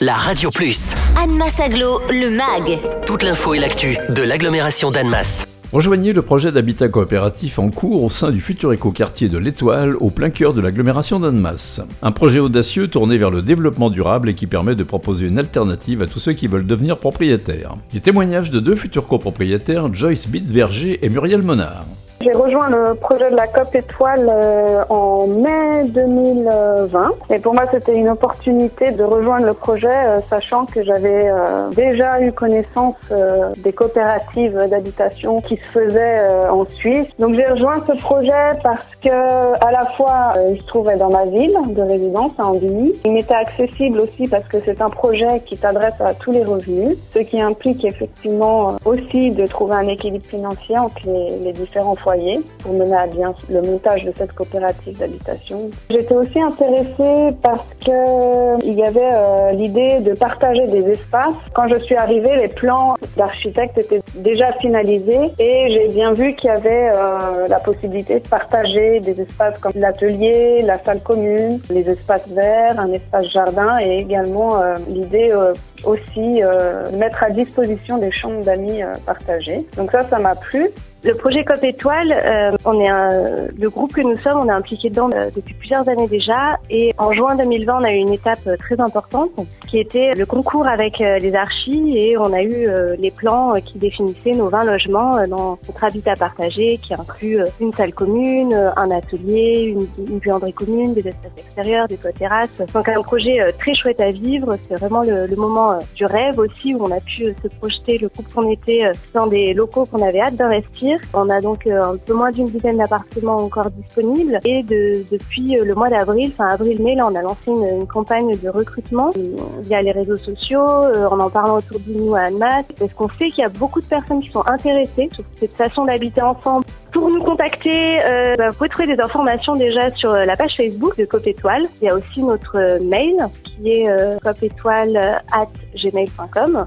la Radio Plus. Annemasse Aglo, le MAG. Toute l'info et l'actu de l'agglomération d'Annemasse. Rejoignez le projet d'habitat coopératif en cours au sein du futur écoquartier de l'Étoile, au plein cœur de l'agglomération d'Annemasse. Un projet audacieux tourné vers le développement durable et qui permet de proposer une alternative à tous ceux qui veulent devenir propriétaires. Les témoignages de deux futurs copropriétaires, Joyce Bitzverger et Muriel Monard. J'ai rejoint le projet de la COP Étoile euh, en mai 2020 et pour moi c'était une opportunité de rejoindre le projet euh, sachant que j'avais euh, déjà eu connaissance des coopératives d'habitation qui se faisaient en Suisse. Donc j'ai rejoint ce projet parce que à la fois il se trouvait dans ma ville de résidence à Andigny. Il m'était accessible aussi parce que c'est un projet qui s'adresse à tous les revenus, ce qui implique effectivement aussi de trouver un équilibre financier entre les, différents foyers pour mener à bien le montage de cette coopérative d'habitation. J'étais aussi intéressée parce que il y avait euh, l'idée de partager des espaces. Quand je suis arrivée, les plans d'architecte étaient déjà finalisés et j'ai bien vu qu'il y avait euh, la possibilité de partager des espaces comme l'atelier, la salle commune, les espaces verts, un espace jardin et également euh, l'idée aussi de mettre à disposition des chambres d'amis partagées. Donc ça, ça m'a plu. Le projet COP Étoile, euh, on est un, le groupe que nous sommes, on est impliqué dedans euh, depuis plusieurs années déjà. Et en juin 2020, on a eu une étape euh, très importante qui était le concours avec les archis et on a eu les plans qui définissaient nos 20 logements dans notre habitat partagé qui inclut une salle commune, un atelier, une, une buanderie commune, des espaces extérieurs, des toits terrasses. Donc un projet très chouette à vivre. C'est vraiment le, le, moment du rêve aussi où on a pu se projeter le groupe qu'on était dans des locaux qu'on avait hâte d'investir on a donc euh, un peu moins d'une dizaine d'appartements encore disponibles et depuis euh, le mois d'avril, enfin avril-mai, là on a lancé une, campagne de recrutement euh, via les réseaux sociaux, en en parlant autour de nous à Annemasse, parce qu'on sait qu'il y a beaucoup de personnes qui sont intéressées sur cette façon d'habiter ensemble. Pour nous contacter, bah, vous pouvez trouver des informations déjà sur la page Facebook de Cop Étoile. Il y a aussi notre mail qui est euh, gmail.com.